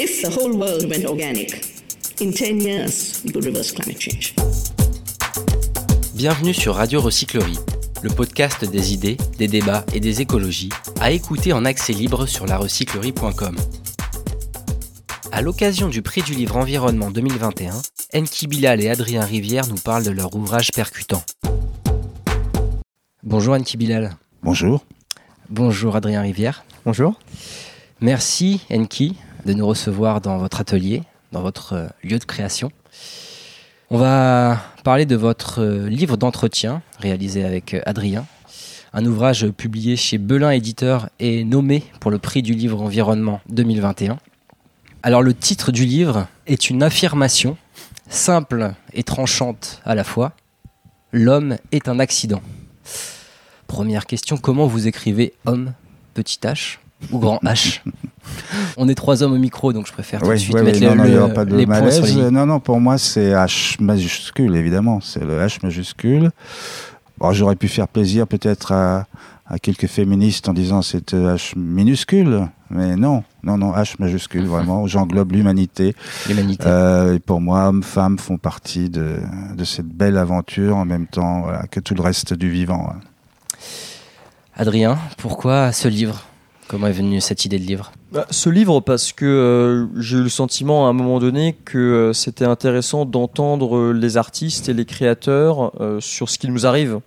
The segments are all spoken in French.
If the whole world went organic, in 10 years, we could reverse climate change. Bienvenue sur Radio Recyclerie, le podcast des idées, des débats et des écologies, à écouter en accès libre sur larecyclerie.com. À l'occasion du prix du livre Environnement 2021, Enki Bilal et Adrien Rivière nous parlent de leur ouvrage percutant. Bonjour Enki Bilal. Bonjour. Bonjour Adrien Rivière. Bonjour. Merci Enki de nous recevoir dans votre atelier, dans votre euh, lieu de création. On va parler de votre euh, livre d'entretien réalisé avec euh, Adrien, un ouvrage publié chez Belin Éditeur et nommé pour le prix du livre Environnement 2021. Alors le titre du livre est une affirmation simple et tranchante à la fois. L'homme est un accident. Première question, comment vous écrivez homme, petit h? Ou grand H On est trois hommes au micro, donc je préfère tout de suite mettre non, les, non, a pas de les points malaise. sur les i. Non, non, pour moi, c'est H majuscule, évidemment. C'est le H majuscule. Bon, J'aurais pu faire plaisir peut-être à, à quelques féministes en disant c'est H minuscule, mais non, non, non, H majuscule, vraiment. J'englobe l'humanité. l'humanité. Euh, et pour moi, hommes, femmes font partie de, de cette belle aventure en même temps voilà, que tout le reste du vivant. Adrien, pourquoi ce livre? Comment est venue cette idée de livre Bah, ce livre, parce que euh, j'ai eu le sentiment à un moment donné que euh, c'était intéressant d'entendre euh, les artistes et les créateurs sur ce qui nous arrive.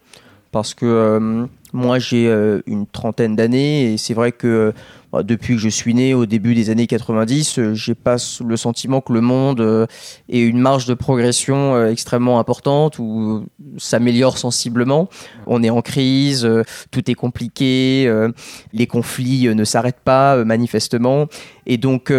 Parce que moi, j'ai euh, une trentaine d'années et c'est vrai que euh, bah, depuis que je suis né au début des années 90, euh, j'ai pas le sentiment que le monde euh, ait une marge de progression extrêmement importante ou s'améliore sensiblement. On est en crise, tout est compliqué, les conflits ne s'arrêtent pas manifestement. Et donc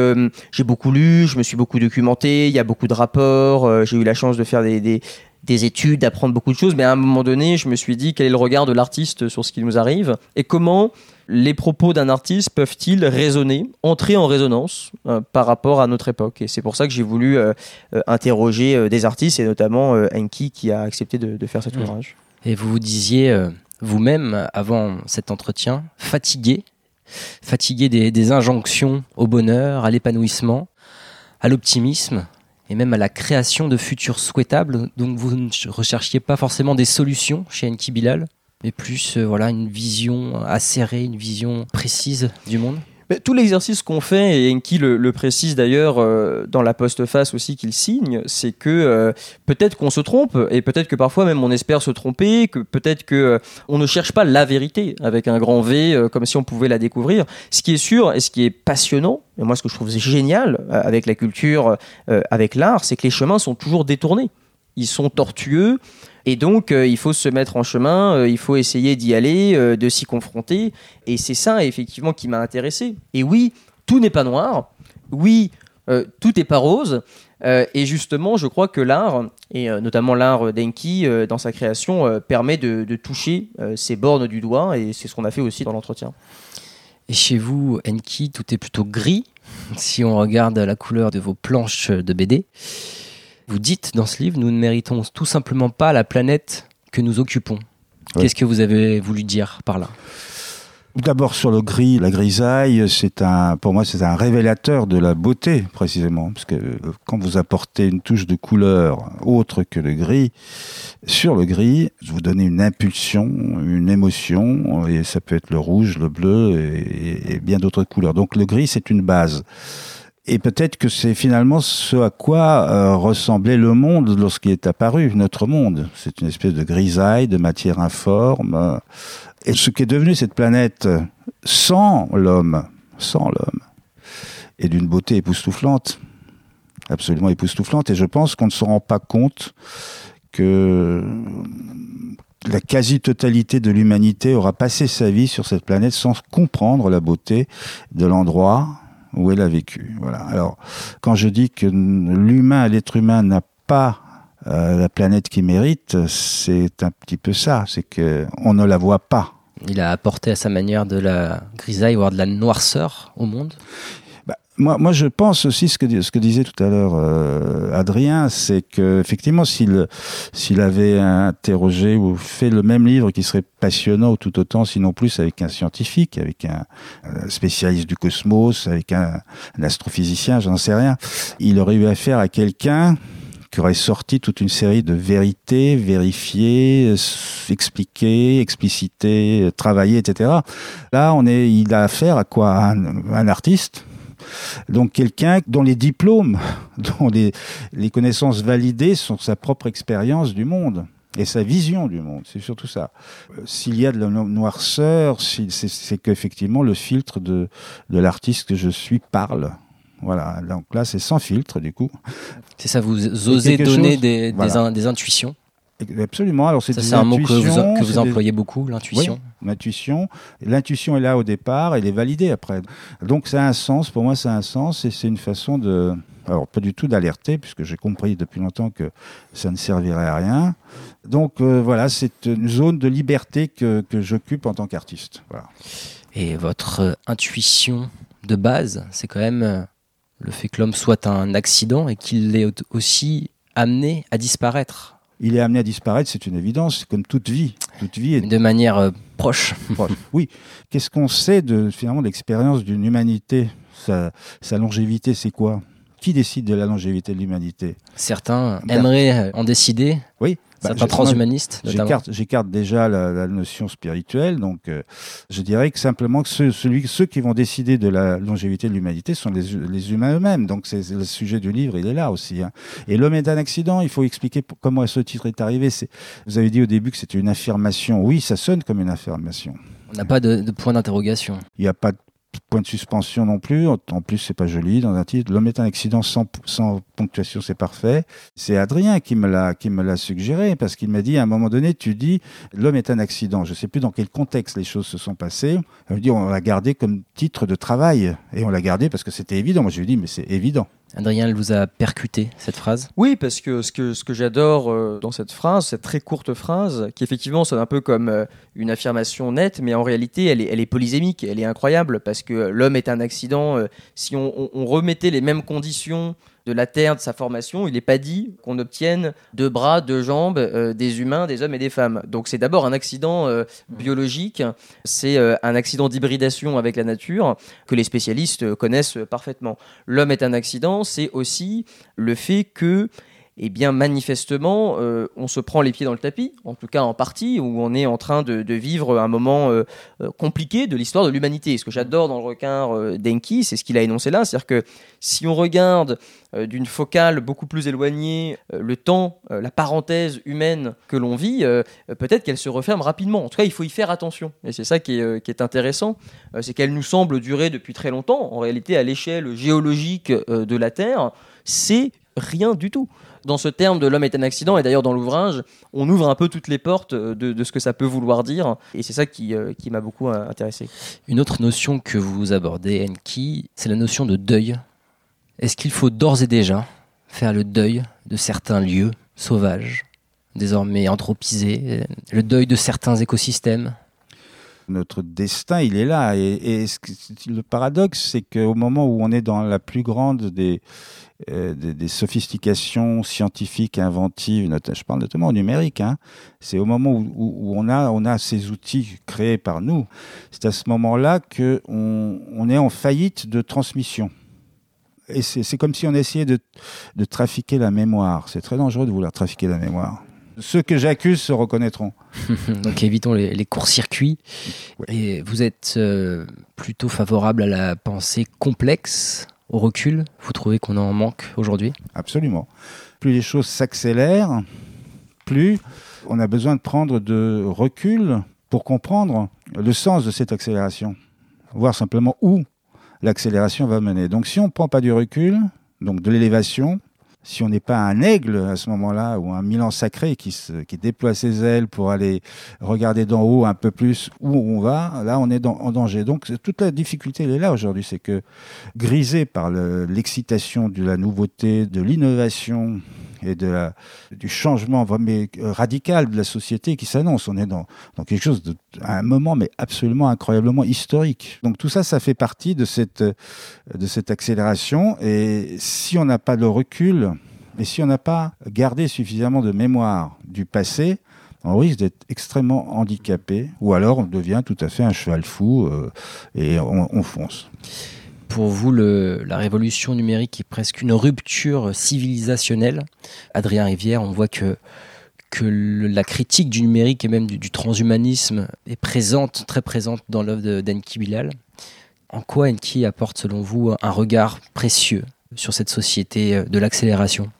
j'ai beaucoup lu, je me suis beaucoup documenté, il y a beaucoup de rapports, j'ai eu la chance de faire des, des études, d'apprendre beaucoup de choses, mais à un moment donné, je me suis dit quel est le regard de l'artiste sur ce qui nous arrive et comment les propos d'un artiste peuvent-ils résonner, entrer en résonance euh, par rapport à notre époque? Et c'est pour ça que j'ai voulu euh, euh, interroger euh, des artistes et notamment Enki qui a accepté de, de faire cet Mhm. ouvrage. Et vous vous disiez vous-même, avant cet entretien, fatigué, fatigué des, des injonctions au bonheur, à l'épanouissement, à l'optimisme et même à la création de futurs souhaitables. Donc vous ne ch- recherchiez pas forcément des solutions chez Enki Bilal, mais plus euh, voilà une vision acérée, une vision précise du monde. Tout l'exercice qu'on fait, et Enki le, précise d'ailleurs euh, dans la postface aussi qu'il signe, c'est que euh, peut-être qu'on se trompe, et peut-être que parfois même on espère se tromper, que peut-être que euh, on ne cherche pas la vérité avec un grand V, euh, comme si on pouvait la découvrir. Ce qui est sûr et ce qui est passionnant, et moi ce que je trouve génial avec la culture, avec l'art, c'est que les chemins sont toujours détournés. Ils sont tortueux, et donc, euh, il faut se mettre en chemin, euh, il faut essayer d'y aller, euh, de s'y confronter. Et c'est ça, effectivement, qui m'a intéressé. Et oui, tout n'est pas noir. Oui, tout n'est pas rose. Et justement, je crois que l'art, et notamment l'art d'Enki, dans sa création, permet de, de toucher ces bornes du doigt. Et c'est ce qu'on a fait aussi dans l'entretien. Et chez vous, Enki, tout est plutôt gris. Si on regarde la couleur de vos planches de BD, vous dites dans ce livre, nous ne méritons tout simplement pas la planète que nous occupons. Ouais. Qu'est-ce que vous avez voulu dire par là? D'abord sur le gris, la grisaille, c'est un, pour moi, c'est un révélateur de la beauté précisément, parce que euh, quand vous apportez une touche de couleur autre que le gris sur le gris, vous donnez une impulsion, une émotion, et ça peut être le rouge, le bleu et, et bien d'autres couleurs. Donc le gris, c'est une base. Et peut-être que c'est finalement ce à quoi euh, ressemblait le monde lorsqu'il est apparu, notre monde. C'est une espèce de grisaille, de matière informe. et ce qui est devenu cette planète sans l'homme, sans l'homme, est d'une beauté époustouflante, absolument époustouflante. Et je pense qu'on ne se rend pas compte que la quasi-totalité de l'humanité aura passé sa vie sur cette planète sans comprendre la beauté de l'endroit où elle a vécu. Voilà. Alors, quand je dis que l'humain, l'être humain n'a pas euh, la planète qui mérite, c'est un petit peu ça, c'est que on ne la voit pas. Il a apporté à sa manière de la grisaille, voire de la noirceur au monde? Moi, moi, je pense aussi ce que, ce que disait tout à l'heure euh, Adrien, c'est que effectivement, s'il s'il avait interrogé ou fait le même livre qui serait passionnant tout autant, sinon plus, avec un scientifique, avec un, spécialiste du cosmos, avec un, un astrophysicien, j'en sais rien, il aurait eu affaire à quelqu'un qui aurait sorti toute une série de vérités, vérifiées, expliquées, explicitées, travaillées, etc. Là, on est, il a affaire à quoi? Un, un artiste? Donc quelqu'un dont les diplômes, dont les, les connaissances validées sont sa propre expérience du monde et sa vision du monde, c'est surtout ça. Euh, S'il y a de la no- noirceur, c'est qu'effectivement le filtre de, de l'artiste que je suis parle. Voilà, donc là c'est sans filtre du coup. C'est ça, vous osez donner chose- des, des voilà. in- des intuitions? Absolument. Alors c'est un mot que vous, intuitions, que vous c'est des- employez beaucoup, l'intuition? L'intuition, l'intuition est là au départ, elle est validée après. Donc ça a un sens, pour moi ça a un sens et c'est une façon de, alors pas du tout d'alerter puisque j'ai compris depuis longtemps que ça ne servirait à rien. Donc euh, voilà, c'est une zone de liberté que, que j'occupe en tant qu'artiste. Et votre euh, intuition de base, c'est quand même euh, le fait que l'homme soit un accident et qu'il au- aussi amené à disparaître Il est amené à disparaître, c'est une évidence, comme toute vie. Toute vie est de manière euh, proche. proche. Oui. Qu'est-ce qu'on sait de finalement l'expérience d'une humanité? Sa, sa longévité, c'est quoi? Qui décide de la longévité de l'humanité? Certains Ben- aimeraient euh, en décider, Oui. Bah, certains je- transhumanistes. J'écarte, déjà la, la notion spirituelle, donc euh, je dirais que simplement que ceux, celui, ceux qui vont décider de la longévité de l'humanité sont les, les humains eux-mêmes. Donc c'est le sujet du livre, il est là aussi. hein. Et l'homme est un accident. Il faut expliquer comment ce titre est arrivé. Vous avez dit au début que c'était une affirmation. Oui, ça sonne comme une affirmation. On n'a pas de, de point d'interrogation. Il n'y a pas de point de suspension non plus. En plus, c'est pas joli dans un titre. L'homme est un accident sans, sans ponctuation, c'est parfait. C'est Adrien qui me l'a qui me l'a suggéré parce qu'il m'a dit à un moment donné, tu dis l'homme est un accident. Je sais plus dans quel contexte les choses se sont passées. Dit on l'a gardé comme titre de travail et on l'a gardé parce que c'était évident. Moi, je lui dit mais c'est évident. Adrien, elle vous a percuté cette phrase? Oui, parce que ce que, ce que j'adore euh, dans cette phrase, cette très courte phrase, qui effectivement sonne un peu comme euh, une affirmation nette, mais en réalité, elle est, elle est polysémique, elle est incroyable, parce que l'homme est un accident. euh, si on remettait les mêmes conditions de la Terre, de sa formation, il n'est pas dit qu'on obtienne deux bras, deux jambes, euh, des humains, des hommes et des femmes. Donc c'est d'abord un accident euh, biologique, c'est euh, un accident d'hybridation avec la nature que les spécialistes connaissent parfaitement. L'homme est un accident, c'est aussi le fait que eh bien manifestement, euh, on se prend les pieds dans le tapis, en tout cas en partie, où on est en train de, vivre un moment euh, euh, compliqué de l'histoire de l'humanité. Ce que j'adore dans le requin d'Enki, c'est ce qu'il a énoncé là, c'est-à-dire que si on regarde d'une focale beaucoup plus éloignée le temps, la parenthèse humaine que l'on vit, peut-être qu'elle se referme rapidement. En tout cas, il faut y faire attention. Et c'est ça qui est, qui est intéressant, c'est qu'elle nous semble durer depuis très longtemps. En réalité, à l'échelle géologique de la Terre, c'est rien du tout. Dans ce terme de l'homme est un accident, et d'ailleurs dans l'ouvrage, on ouvre un peu toutes les portes euh, de, ce que ça peut vouloir dire, et c'est ça qui, euh, qui m'a beaucoup euh, intéressé. Une autre notion que vous abordez, Enki, c'est la notion de deuil. Est-ce qu'il faut d'ores et déjà faire le deuil de certains lieux sauvages, désormais anthropisés, le deuil de certains écosystèmes? Notre destin, il est là. Et, le paradoxe, c'est qu'au moment où on est dans la plus grande des, euh, des, des sophistications scientifiques, inventives, je parle notamment au numérique, hein, c'est au moment où on, a, on a ces outils créés par nous, c'est à ce moment-là qu'on on est en faillite de transmission. Et c'est c'est comme si on essayait de, de trafiquer la mémoire. C'est très dangereux de vouloir trafiquer la mémoire. Ceux que j'accuse se reconnaîtront. Donc évitons les, les courts-circuits. Ouais. Et vous êtes euh, plutôt favorable à la pensée complexe, au recul Vous trouvez qu'on en manque aujourd'hui? Absolument. Plus les choses s'accélèrent, plus on a besoin de prendre de recul pour comprendre le sens de cette accélération, voir simplement où l'accélération va mener. Donc si on ne prend pas du recul, donc de l'élévation, si on n'est pas un aigle à ce moment-là, ou un milan sacré qui, qui déploie ses ailes pour aller regarder d'en haut un peu plus où on va, là on est en danger. Donc toute la difficulté elle est là aujourd'hui, c'est que grisé par le- l'excitation de la nouveauté, de l'innovation et de du changement vraiment euh, radical de la société qui s'annonce. On est dans, quelque chose un moment mais absolument incroyablement historique. Donc tout ça, ça fait partie de cette, de cette accélération. Et si on n'a pas le recul, et si on n'a pas gardé suffisamment de mémoire du passé, on risque d'être extrêmement handicapé, ou alors on devient tout à fait un cheval fou euh, et on fonce. Pour vous, la révolution numérique est presque une rupture civilisationnelle. Adrien Rivière, on voit que, que la critique du numérique et même du, transhumanisme est présente, très présente dans l'œuvre de- d'Enki Bilal. En quoi Enki apporte, selon vous, un regard précieux sur cette société de l'accélération?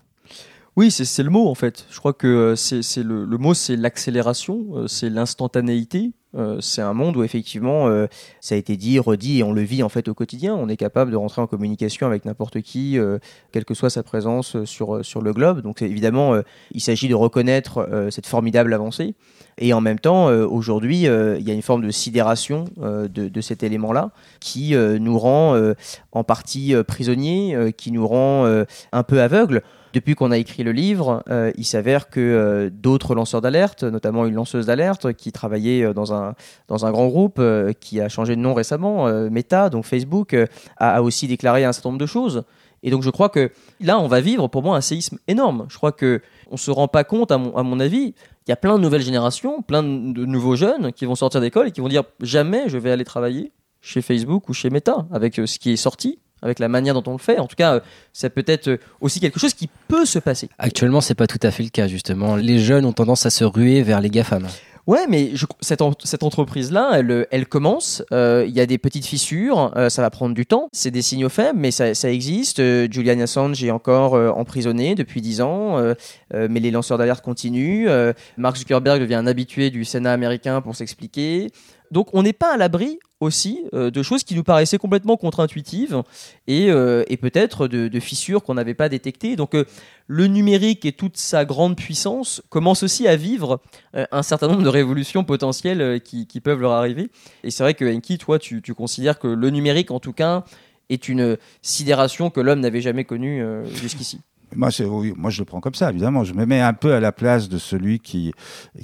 Oui, c'est le mot en fait. Je crois que euh, c'est le mot, c'est l'accélération, euh, c'est l'instantanéité. Euh, c'est un monde où effectivement, euh, ça a été dit, redit, et on le vit en fait au quotidien. On est capable de rentrer en communication avec n'importe qui, euh, quelle que soit sa présence sur, sur le globe. Donc évidemment, il s'agit de reconnaître cette formidable avancée. Et en même temps, aujourd'hui, il y a une forme de sidération de, de cet élément-là qui nous rend en partie prisonniers, qui nous rend un peu aveugles. Depuis qu'on a écrit le livre, euh, il s'avère que euh, d'autres lanceurs d'alerte, notamment une lanceuse d'alerte qui travaillait euh, dans un, dans un grand groupe qui a changé de nom récemment, Meta, donc Facebook, a, a aussi déclaré un certain nombre de choses. Et donc je crois que là, on va vivre pour moi un séisme énorme. Je crois que on se rend pas compte, à mon, à mon avis, il y a plein de nouvelles générations, plein de, nouveaux jeunes qui vont sortir d'école et qui vont dire jamais je vais aller travailler chez Facebook ou chez Meta avec ce qui est sorti, avec la manière dont on le fait. En tout cas, euh, ça peut être euh, aussi quelque chose qui peut se passer. Actuellement, c'est pas tout à fait le cas, justement. Les jeunes ont tendance à se ruer vers les GAFAM. Ouais, mais je- cette, en- cette entreprise-là, elle, elle commence. euh, Il y a des petites fissures, euh, ça va prendre du temps. C'est des signaux faibles, mais ça, ça existe. Euh, Julian Assange est encore euh, emprisonné depuis 10 ans, euh, euh, mais les lanceurs d'alerte continuent. Euh, Mark Zuckerberg devient un habitué du Sénat américain pour s'expliquer. Donc on n'est pas à l'abri aussi euh, de choses qui nous paraissaient complètement contre-intuitives et, euh, peut-être de, fissures qu'on n'avait pas détectées. Donc euh, le numérique et toute sa grande puissance commencent aussi à vivre un certain nombre de révolutions potentielles qui, peuvent leur arriver. Et c'est vrai que Enki, toi, tu, considères que le numérique, en tout cas, est une sidération que l'homme n'avait jamais connue jusqu'ici. Moi, oui, moi, je le prends comme ça, évidemment. Je me mets un peu à la place de celui qui,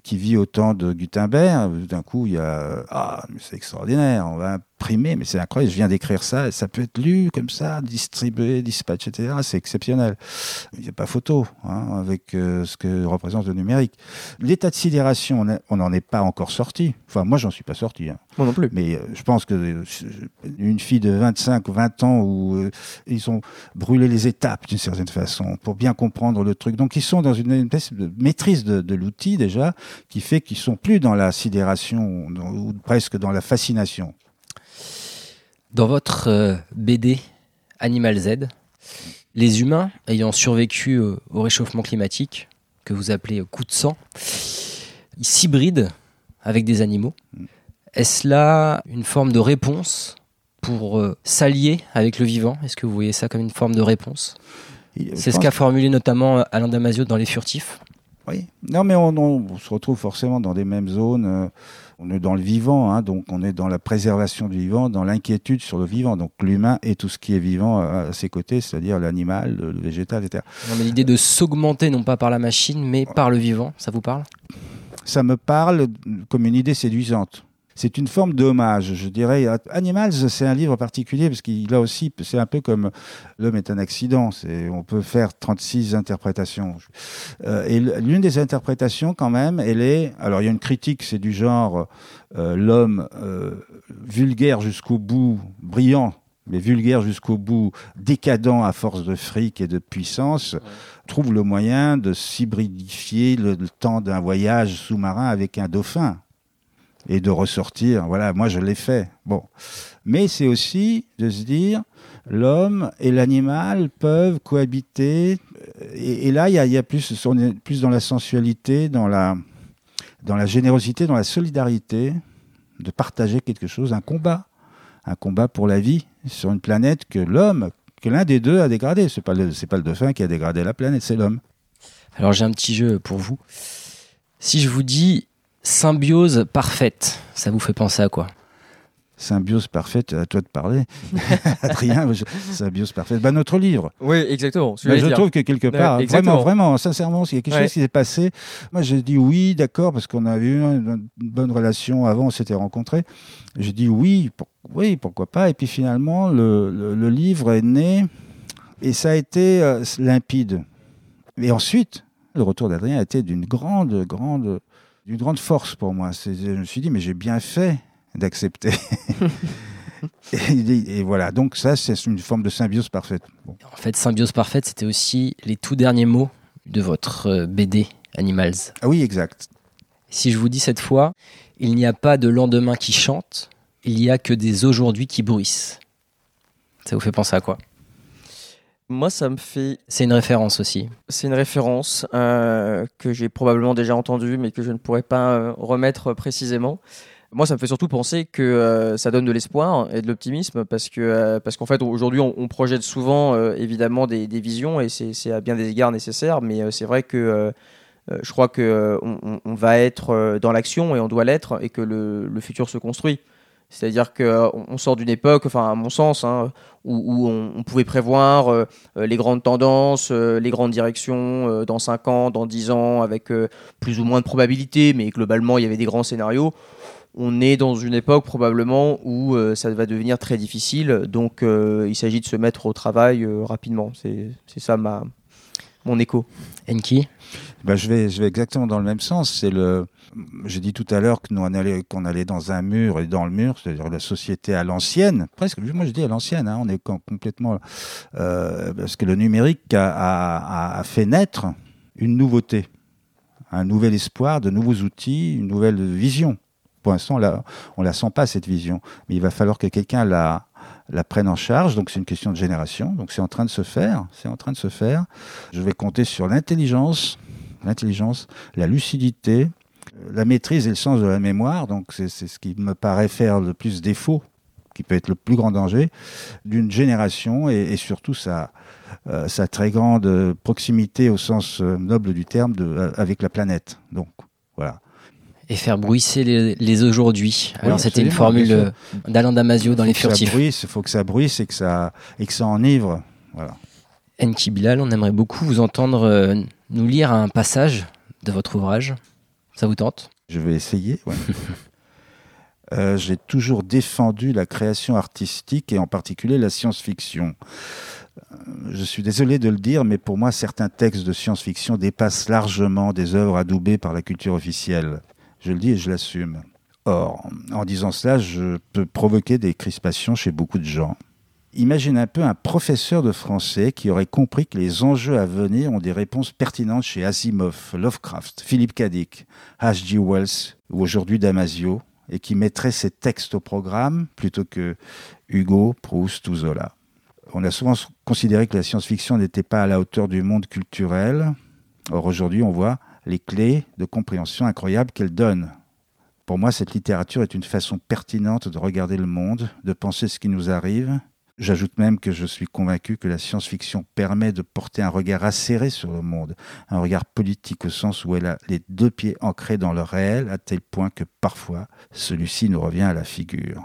qui vit au temps de Gutenberg. D'un coup, il y a Ah, mais c'est extraordinaire, on va mais c'est incroyable, je viens d'écrire ça, ça peut être lu comme ça, distribué, dispatché, etc. C'est exceptionnel. Il n'y a pas photo hein, avec euh, ce que représente le numérique. L'état de sidération, on n'en est pas encore sorti. Enfin, moi, j'en suis pas sorti. hein. Moi non plus. Mais euh, je pense que euh, une fille de 25 ou 20 ans où ils ont brûlé les étapes d'une certaine façon pour bien comprendre le truc. Donc ils sont dans une, une espèce de maîtrise de, de l'outil déjà qui fait qu'ils sont plus dans la sidération dans- ou presque dans la fascination. Dans votre euh, BD Animal Z, les humains ayant survécu au réchauffement climatique, que vous appelez coup de sang, ils s'hybrident avec des animaux. Est-ce là une forme de réponse pour euh, s'allier avec le vivant? Est-ce que vous voyez ça comme une forme de réponse? Euh, C'est ce qu'a formulé notamment Alain Damasio dans Les Furtifs. Oui. Non, mais on, on se retrouve forcément dans des mêmes zones. euh, On est dans le vivant, hein, donc on est dans la préservation du vivant, dans l'inquiétude sur le vivant. Donc l'humain et tout ce qui est vivant à, ses côtés, c'est-à-dire l'animal, le, le végétal, etc. Non, mais l'idée de s'augmenter non pas par la machine, mais par le vivant, ça vous parle? Ça me parle comme une idée séduisante. C'est une forme d'hommage, je dirais. Animals, c'est un livre particulier parce qu'il a aussi, c'est un peu comme L'homme est un accident. C'est, on peut faire 36 interprétations. Euh, et l'une des interprétations, quand même, elle est. Alors, il y a une critique, c'est du genre euh, l'homme euh, vulgaire jusqu'au bout, brillant, mais vulgaire jusqu'au bout, décadent à force de fric et de puissance, ouais. trouve le moyen de s'hybridifier le, le temps d'un voyage sous-marin avec un dauphin et de ressortir. Voilà, moi je l'ai fait. Bon, mais c'est aussi de se dire l'homme et l'animal peuvent cohabiter. Et, là, il y a, plus, dans la sensualité, dans la, dans la générosité, dans la solidarité, de partager quelque chose, un combat, un combat pour la vie sur une planète que l'homme, que l'un des deux a dégradé. C'est pas pas le dauphin qui a dégradé la planète, c'est l'homme. Alors j'ai un petit jeu pour vous. Si je vous dis symbiose parfaite, ça vous fait penser à quoi? Symbiose parfaite, à toi de parler. Adrien, symbiose parfaite. Bah, notre livre. Oui, exactement. Bah, je dire. trouve que quelque part, vraiment, vraiment, sincèrement, s'il y a quelque Ouais. chose qui s'est passé, moi j'ai dit oui, d'accord, parce qu'on avait eu une, une bonne relation avant, on s'était rencontrés. J'ai dit oui, pour- oui, pourquoi pas. Et puis finalement, le, le- le livre est né et ça a été euh, limpide. Et ensuite, le retour d'Adrien a été d'une grande, grande, d'une grande force pour moi. C'est- Je me suis dit, mais j'ai bien fait d'accepter. et, et voilà, donc ça, c'est une forme de symbiose parfaite. Bon. En fait, Symbiose Parfaite, c'était aussi les tout derniers mots de votre euh, BD Animals. Ah oui, exact. Si je vous dis cette fois, il n'y a pas de lendemain qui chante, il y a que des aujourd'hui qui bruissent. Ça vous fait penser à quoi? Moi, ça me fait. C'est une référence aussi. C'est une référence euh, que j'ai probablement déjà entendue, mais que je ne pourrais pas euh, remettre précisément. Moi, ça me fait surtout penser que euh, ça donne de l'espoir et de l'optimisme parce que parce qu'en fait aujourd'hui on, on projette souvent évidemment des, des visions et c'est c'est à bien des égards nécessaire, mais c'est vrai que je crois que euh, on, va être dans l'action et on doit l'être et que le, le futur se construit. C'est-à-dire qu'on on sort d'une époque, enfin à mon sens, hein, où, on, pouvait prévoir euh, euh, les grandes tendances, euh, les grandes directions euh, dans 5 ans, dans 10 ans, avec euh, plus ou moins de probabilité, mais globalement il y avait des grands scénarios. On est dans une époque probablement où euh, ça va devenir très difficile, donc euh, il s'agit de se mettre au travail euh, rapidement. C'est ça ma, mon écho. Enki? Bah, je, vais, exactement dans le même sens. C'est le. J'ai dit tout à l'heure que nous on allait, qu'on allait dans un mur et dans le mur, c'est-à-dire la société à l'ancienne, presque. Moi je dis à l'ancienne, hein, on est com- complètement euh, parce que le numérique a, fait naître une nouveauté, un nouvel espoir, de nouveaux outils, une nouvelle vision. Pour l'instant, on la, on la sent pas cette vision, mais il va falloir que quelqu'un la la prenne en charge. Donc c'est une question de génération. Donc c'est en train de se faire. C'est en train de se faire. Je vais compter sur l'intelligence, l'intelligence, la lucidité, la maîtrise et le sens de la mémoire. Donc c'est ce qui me paraît faire le plus défaut, qui peut être le plus grand danger d'une génération et, et surtout sa, euh, sa très grande proximité au sens euh, noble du terme de, euh, avec la planète. Donc voilà. et faire bruisser les, les aujourd'hui. Alors c'était une formule d'Alain Damasio dans Faut Les Furtifs. bruisse, Il faut que ça bruisse et que ça, et que ça enivre. Voilà. Enki Bilal, on aimerait beaucoup vous entendre euh, nous lire un passage de votre ouvrage. Ça vous tente? Je vais essayer. ouais. Euh, J'ai toujours défendu la création artistique et en particulier la science-fiction. Euh, Je suis désolé de le dire, mais pour moi, certains textes de science-fiction dépassent largement des œuvres adoubées par la culture officielle. Je le dis et je l'assume. Or, en disant cela, je peux provoquer des crispations chez beaucoup de gens. Imagine un peu un professeur de français qui aurait compris que les enjeux à venir ont des réponses pertinentes chez Asimov, Lovecraft, Philippe Cadic, H.G. Wells ou aujourd'hui Damasio, et qui mettrait ses textes au programme plutôt que Hugo, Proust ou Zola. On a souvent considéré que la science-fiction n'était pas à la hauteur du monde culturel. Or aujourd'hui, on voit les clés de compréhension incroyables qu'elle donne. Pour moi, cette littérature est une façon pertinente de regarder le monde, de penser ce qui nous arrive. J'ajoute même que je suis convaincu que la science-fiction permet de porter un regard acéré sur le monde, un regard politique au sens où elle a les deux pieds ancrés dans le réel, à tel point que parfois celui-ci nous revient à la figure.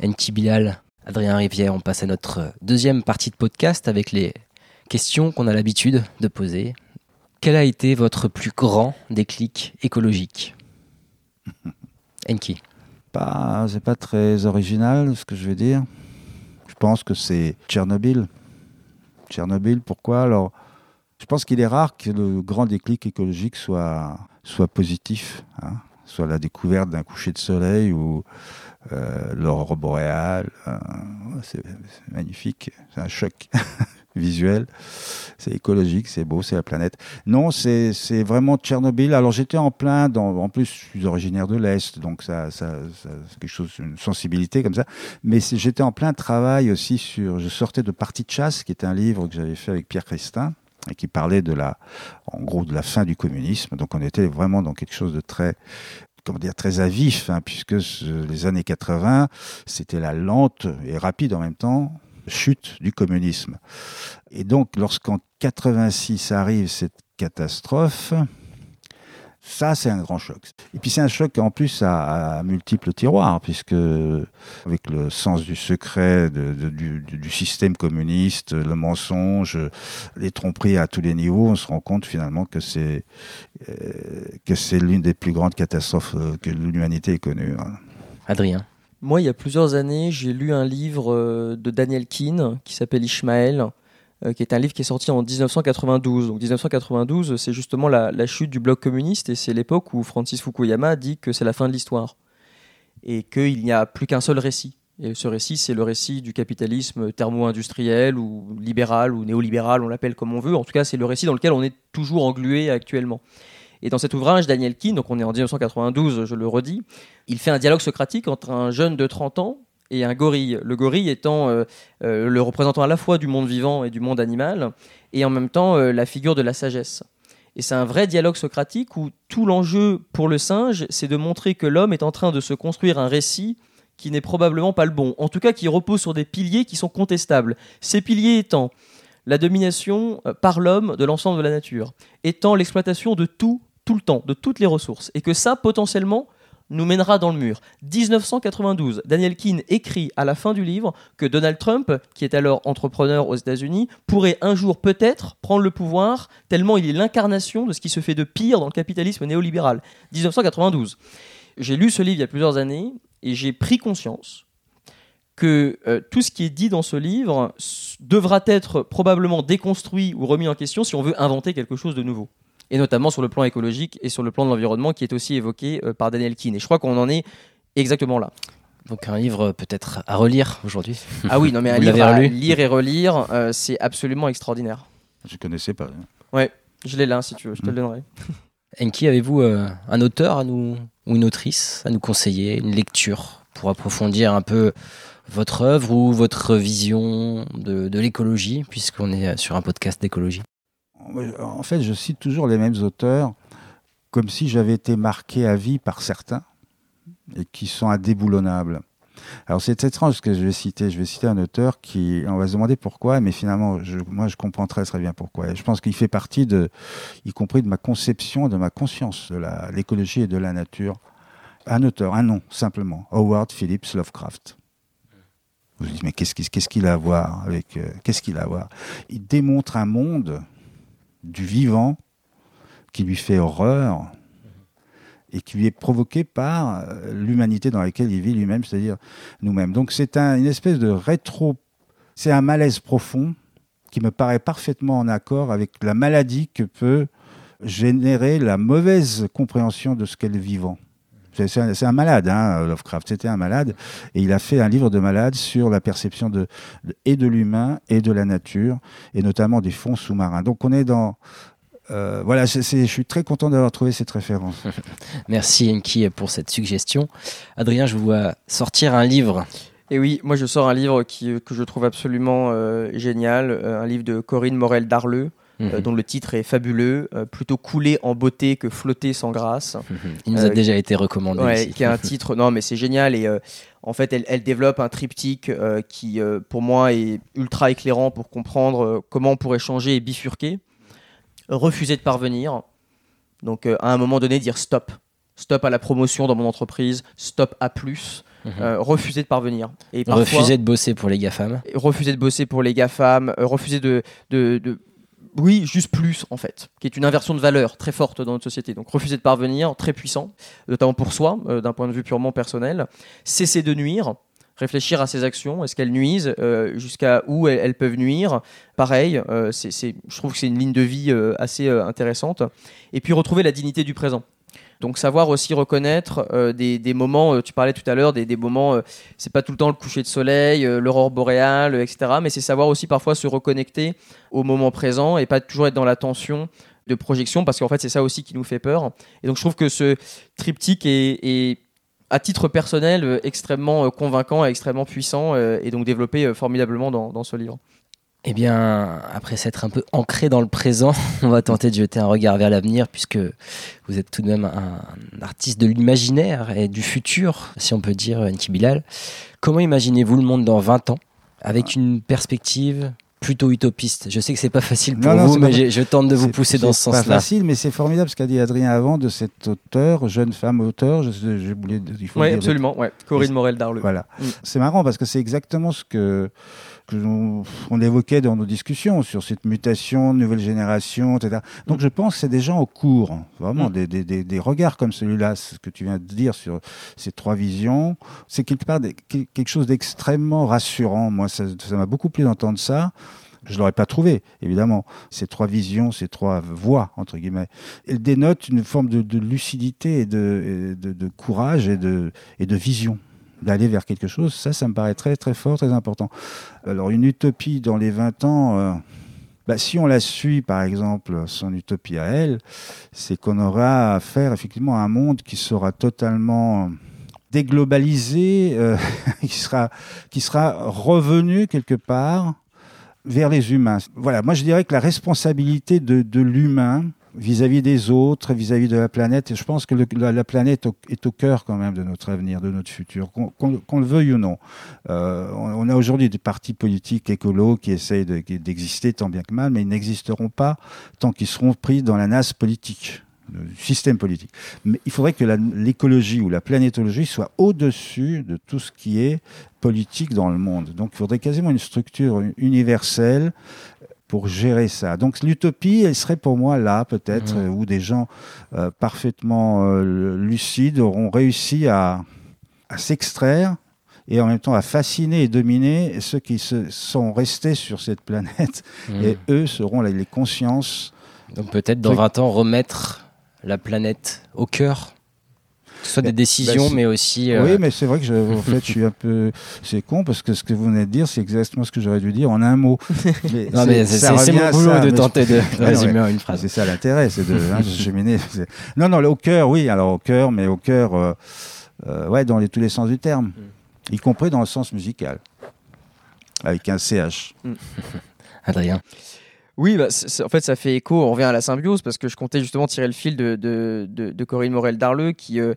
Enki Bilal, Adrien Rivière, on passe à notre deuxième partie de podcast avec les questions qu'on a l'habitude de poser. Quel a été votre plus grand déclic écologique Enki. Pas, c'est pas très original ce que je vais dire. Je pense que c'est Tchernobyl. Tchernobyl, pourquoi? Alors, je pense qu'il est rare que le grand déclic écologique soit, soit positif, hein. soit la découverte d'un coucher de soleil ou euh, l'aurore boréale. euh, c'est c'est magnifique, c'est un choc visuel. C'est écologique, c'est beau, c'est la planète. Non, c'est vraiment Tchernobyl. Alors j'étais en plein, dans, en plus je suis originaire de l'Est, donc ça, ça, c'est quelque chose, une sensibilité comme ça. Mais j'étais en plein travail aussi sur, je sortais de Partie de chasse, qui est un livre que j'avais fait avec Pierre Christin et qui parlait de la, en gros, de la fin du communisme. Donc on était vraiment dans quelque chose de très comment dire, très à vif, hein, puisque les années 80, c'était la lente et rapide en même temps chute du communisme. Et donc, lorsqu'en 86 arrive cette catastrophe, ça, c'est un grand choc. Et puis c'est un choc en plus à, multiples tiroirs, puisque avec le sens du secret du, système communiste, le mensonge, les tromperies à tous les niveaux, on se rend compte finalement que c'est euh, que c'est l'une des plus grandes catastrophes que l'humanité ait connues. hein. Adrien. Moi, il y a plusieurs années, j'ai lu un livre euh, de Daniel Keane qui s'appelle Ishmael, euh, qui est un livre qui est sorti en 1992. Donc 1992, c'est justement la, la, chute du bloc communiste et c'est l'époque où Francis Fukuyama dit que c'est la fin de l'histoire et qu'il n'y a plus qu'un seul récit. Et ce récit, c'est le récit du capitalisme thermo-industriel ou libéral ou néolibéral, on l'appelle comme on veut. En tout cas, c'est le récit dans lequel on est toujours englué actuellement. Et dans cet ouvrage, Daniel Keane, donc on est en 1992, je le redis, il fait un dialogue socratique entre un jeune de 30 ans et un gorille. Le gorille étant euh, euh, le représentant à la fois du monde vivant et du monde animal, et en même temps euh, la figure de la sagesse. Et c'est un vrai dialogue socratique où tout l'enjeu pour le singe, c'est de montrer que l'homme est en train de se construire un récit qui n'est probablement pas le bon. En tout cas, qui repose sur des piliers qui sont contestables. Ces piliers étant la domination par l'homme de l'ensemble de la nature, étant l'exploitation de tout, tout le temps, de toutes les ressources. Et que ça, potentiellement, nous mènera dans le mur. 1992, Daniel Keane écrit à la fin du livre que Donald Trump, qui est alors entrepreneur aux États-Unis, pourrait un jour peut-être prendre le pouvoir, tellement il est l'incarnation de ce qui se fait de pire dans le capitalisme néolibéral. 1992. J'ai lu ce livre il y a plusieurs années et j'ai pris conscience que euh, tout ce qui est dit dans ce livre devra être probablement déconstruit ou remis en question si on veut inventer quelque chose de nouveau et notamment sur le plan écologique et sur le plan de l'environnement qui est aussi évoqué euh, par Daniel Keane. Et je crois qu'on en est exactement là. Donc un livre peut-être à relire aujourd'hui. Ah oui, non mais un livre à lire et relire, euh, c'est absolument extraordinaire. Je connaissais pas. Ouais, je l'ai là si tu veux, je te le donnerai. Enki, avez-vous euh, un auteur à nous ou une autrice à nous conseiller, une lecture pour approfondir un peu votre œuvre ou votre vision de, l'écologie, puisqu'on est sur un podcast d'écologie? En fait, je cite toujours les mêmes auteurs, comme si j'avais été marqué à vie par certains, et qui sont indéboulonnables. Alors c'est étrange ce que je vais citer. Je vais citer un auteur qui, on va se demander pourquoi, mais finalement, moi, je comprends très très bien pourquoi. Je pense qu'il fait partie de, y compris de ma conception, de ma conscience de l'écologie et de la nature. Un auteur, un nom, simplement. Howard Phillips Lovecraft. Vous vous dites, mais qu'est-ce qu'il qu qu a à voir avec, euh, qu'est-ce qu'il a à voir? Il démontre un monde du vivant qui lui fait horreur et qui lui est provoqué par l'humanité dans laquelle il vit lui-même, c'est-à-dire nous-mêmes. Donc c'est un, une espèce de rétro, c'est un malaise profond qui me paraît parfaitement en accord avec la maladie que peut générer la mauvaise compréhension de ce qu'est le vivant. C'est un, un, malade, hein, Lovecraft. C'était un malade. Et il a fait un livre de malade sur la perception de, de et de l'humain et de la nature, et notamment des fonds sous-marins. Donc on est dans. Euh, voilà, c est, c est, je suis très content d'avoir trouvé cette référence. Merci Enki pour cette suggestion. Adrien, je vous vois sortir un livre. Et oui, moi je sors un livre qui, que je trouve absolument euh, génial, euh, un livre de Corinne Morel Darleux, Mmh. Euh, dont le titre est fabuleux, euh, plutôt coulé en beauté que flotter sans grâce. Mmh. Il nous a euh, déjà été recommandé. Ouais, qui est un titre, non mais c'est génial et en fait elle, elle, développe un triptyque qui pour moi est ultra éclairant pour comprendre comment on pourrait changer et bifurquer. Refuser de parvenir, donc à un moment donné dire stop, stop à la promotion dans mon entreprise, stop à plus. Mmh. Euh, refuser de parvenir. Et parfois, refuser de bosser pour les GAFAM. Refuser de bosser pour les GAFAM, euh, refuser de, de, de oui, juste plus en fait, qui est une inversion de valeur très forte dans notre société. Donc refuser de parvenir, très puissant, notamment pour soi, euh, d'un point de vue purement personnel. Cesser de nuire, réfléchir à ses actions, est-ce qu'elles nuisent, euh, jusqu'à où elles, peuvent nuire. Pareil, euh, c'est, je trouve que c'est une ligne de vie assez intéressante. Et puis retrouver la dignité du présent. Donc savoir aussi reconnaître euh, des, moments, euh, tu parlais tout à l'heure, des, moments, euh, c'est pas tout le temps le coucher de soleil, l'aurore boréale, etc. Mais c'est savoir aussi parfois se reconnecter au moment présent et pas toujours être dans la tension de projection, parce qu'en fait c'est ça aussi qui nous fait peur. Et donc je trouve que ce triptyque est, à titre personnel extrêmement convaincant et extrêmement puissant et donc développé formidablement dans ce livre. Eh bien, après s'être un peu ancré dans le présent, on va tenter de jeter un regard vers l'avenir, puisque vous êtes tout de même un, artiste de l'imaginaire et du futur, si on peut dire, Nki Bilal. Comment imaginez-vous le monde dans 20 ans avec une perspective plutôt utopiste? Je sais que c'est pas facile pour Non, non, vous, mais pas- je tente de vous pousser dans ce C'est pas sens-là. facile, mais c'est formidable ce qu'a dit Adrien avant de cette auteure, jeune femme auteur. Je, voulais, il faut Oui, le dire. absolument. Ouais. Corinne Morel Darleux. Voilà. Mm. C'est marrant parce que c'est exactement ce que, que l'on- on évoquait dans nos discussions sur cette mutation, nouvelle génération, etc. Donc je pense que c'est des gens au cours, vraiment, Mm. des, des, des, des regards comme celui-là, ce que tu viens de dire sur ces trois visions. C'est quelque part quelque chose d'extrêmement rassurant. Moi, ça m'a beaucoup plu d'entendre ça. Je l'aurais pas trouvé, évidemment. Ces trois visions, ces trois voix, entre guillemets. Elles dénotent une forme de, de lucidité et de, et de, de courage et de, et de vision d'aller vers quelque chose, ça, ça me paraît très, très fort, très important. Alors, une utopie dans les 20 ans, euh, bah, si on la suit, par exemple, son utopie à elle, c'est qu'on aura affaire effectivement à un monde qui sera totalement déglobalisé, euh, qui, sera, qui sera revenu quelque part vers les humains. Voilà, moi je dirais que la responsabilité de, de l'humain vis-à-vis des autres, vis-à-vis de la planète, et je pense que le- la, la planète est au cœur quand même de notre avenir, de notre futur, qu'on le veuille ou non. Euh, on, a aujourd'hui des partis politiques écolos qui essayent d'exister tant bien que mal, mais ils n'existeront pas tant qu'ils seront pris dans la nasse politique du système politique. Mais il faudrait que l'écologie ou la planétologie soit au-dessus de tout ce qui est politique dans le monde. Donc il faudrait quasiment une structure universelle pour gérer ça. Donc l'utopie, elle serait pour moi là, peut-être, euh, où des gens euh, parfaitement euh, lucides auront réussi à, à s'extraire et en même temps à fasciner et dominer ceux qui se, sont restés sur cette planète. Mm. Et eux seront les, les consciences. Donc peut-être dans Oui. 20 ans remettre la planète au cœur, que ce soit des Bah, décisions, mais aussi. euh, Oui, mais c'est vrai que je, en fait, je suis un peu. C'est con parce que ce que vous venez de dire, c'est exactement ce que j'aurais dû dire en un mot. Mais Non, mais c'est mon boulot ça, de tenter de, résumer en une phrase. C'est ça l'intérêt, c'est de hein, cheminer. Non, non, au cœur, oui. Alors au cœur, mais au cœur, euh, euh, ouais, dans les, tous les sens du terme, y compris dans le sens musical, avec un CH. Adrien. Oui, bah, en fait, ça fait écho. On revient à la symbiose parce que je comptais justement tirer le fil de, Corinne Morel Darleux qui, euh,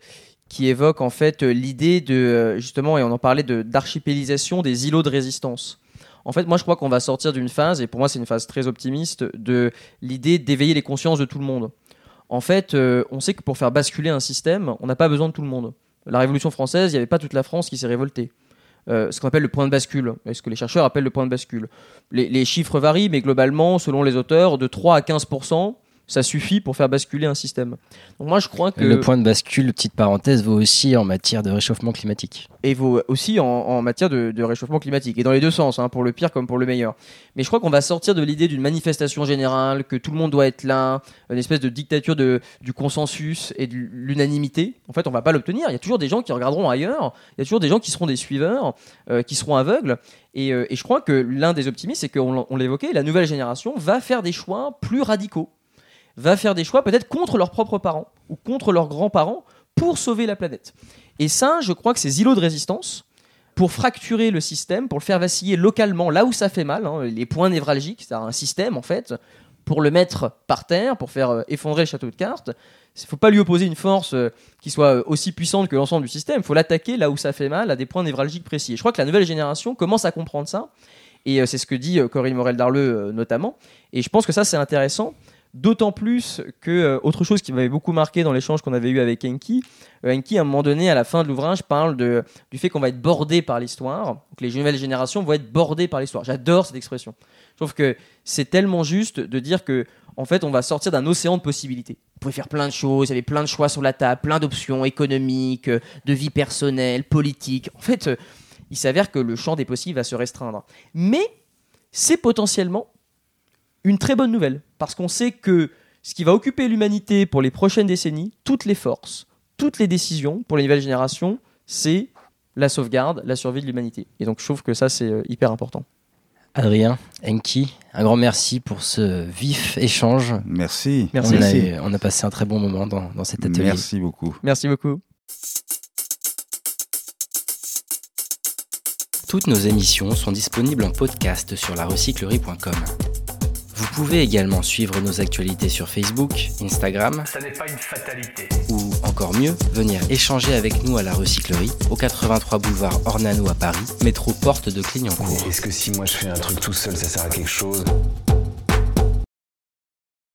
qui évoque en fait euh, l'idée de euh, justement, et on en parlait d'archipélisation des îlots de résistance. En fait, moi, je crois qu'on va sortir d'une phase, et pour moi, c'est une phase très optimiste, de l'idée d'éveiller les consciences de tout le monde. En fait, on sait que pour faire basculer un système, on n'a pas besoin de tout le monde. La Révolution française, il n'y avait pas toute la France qui s'est révoltée. Euh, ce qu'on appelle le point de bascule, et ce que les chercheurs appellent le point de bascule? Les, les chiffres varient, mais globalement, selon les auteurs, de 3 à 15%, ça suffit pour faire basculer un système. Donc moi, je crois que... Le point de bascule, petite parenthèse, vaut aussi en matière de réchauffement climatique. et vaut aussi en, en matière de, de réchauffement climatique, et dans les deux sens, hein, pour le pire comme pour le meilleur. Mais je crois qu'on va sortir de l'idée d'une manifestation générale, que tout le monde doit être là, une espèce de dictature de, du consensus et de l'unanimité. En fait, on va pas l'obtenir. Il y a toujours des gens qui regarderont ailleurs, il y a toujours des gens qui seront des suiveurs, euh, qui seront aveugles. Et, euh, et je crois que l'un des optimistes, c'est qu'on on l'évoquait, la nouvelle génération va faire des choix plus radicaux, va faire des choix peut-être contre leurs propres parents ou contre leurs grands-parents pour sauver la planète. Et ça, je crois que ces îlots de résistance, pour fracturer le système, pour le faire vaciller localement, là où ça fait mal, hein, les points névralgiques, c'est-à-dire un système en fait, pour le mettre par terre, pour faire euh, effondrer le château de cartes, il ne faut pas lui opposer une force euh, qui soit euh, aussi puissante que l'ensemble du système, il faut l'attaquer là où ça fait mal, à des points névralgiques précis. Et je crois que la nouvelle génération commence à comprendre ça, et c'est ce que dit Corinne Morel-Darleux notamment, et je pense que ça c'est intéressant, D'autant plus que euh, autre chose qui m'avait beaucoup marqué dans l'échange qu'on avait eu avec Enki, euh, Enki à un moment donné à la fin de l'ouvrage parle du fait qu'on va être bordé par l'histoire, que les nouvelles générations vont être bordées par l'histoire. J'adore cette expression. Je trouve que c'est tellement juste de dire que en fait on va sortir d'un océan de possibilités. Vous pouvez faire plein de choses, il y avait plein de choix sur la table, plein d'options économiques, euh, de vie personnelle, politique. En fait, il s'avère que le champ des possibles va se restreindre. Mais c'est potentiellement une très bonne nouvelle, parce qu'on sait que ce qui va occuper l'humanité pour les prochaines décennies, toutes les forces, toutes les décisions pour les nouvelles générations, c'est la sauvegarde, la survie de l'humanité. Et donc je trouve que ça, c'est euh, hyper important. Adrien, Enki, un grand merci pour ce vif échange. Merci. Merci. On, Merci. a, on a passé un très bon moment dans, dans cet atelier. Merci beaucoup. Merci beaucoup. Toutes nos émissions sont disponibles en podcast sur larecyclerie.com. Vous pouvez également suivre nos actualités sur Facebook, Instagram Ça n'est pas une fatalité. ou en encore mieux, venir échanger avec nous à la recyclerie, au 83 boulevard Ornano à Paris, métro porte de Clignancourt. Est-ce que si moi je fais un truc tout seul, ça sert à quelque chose?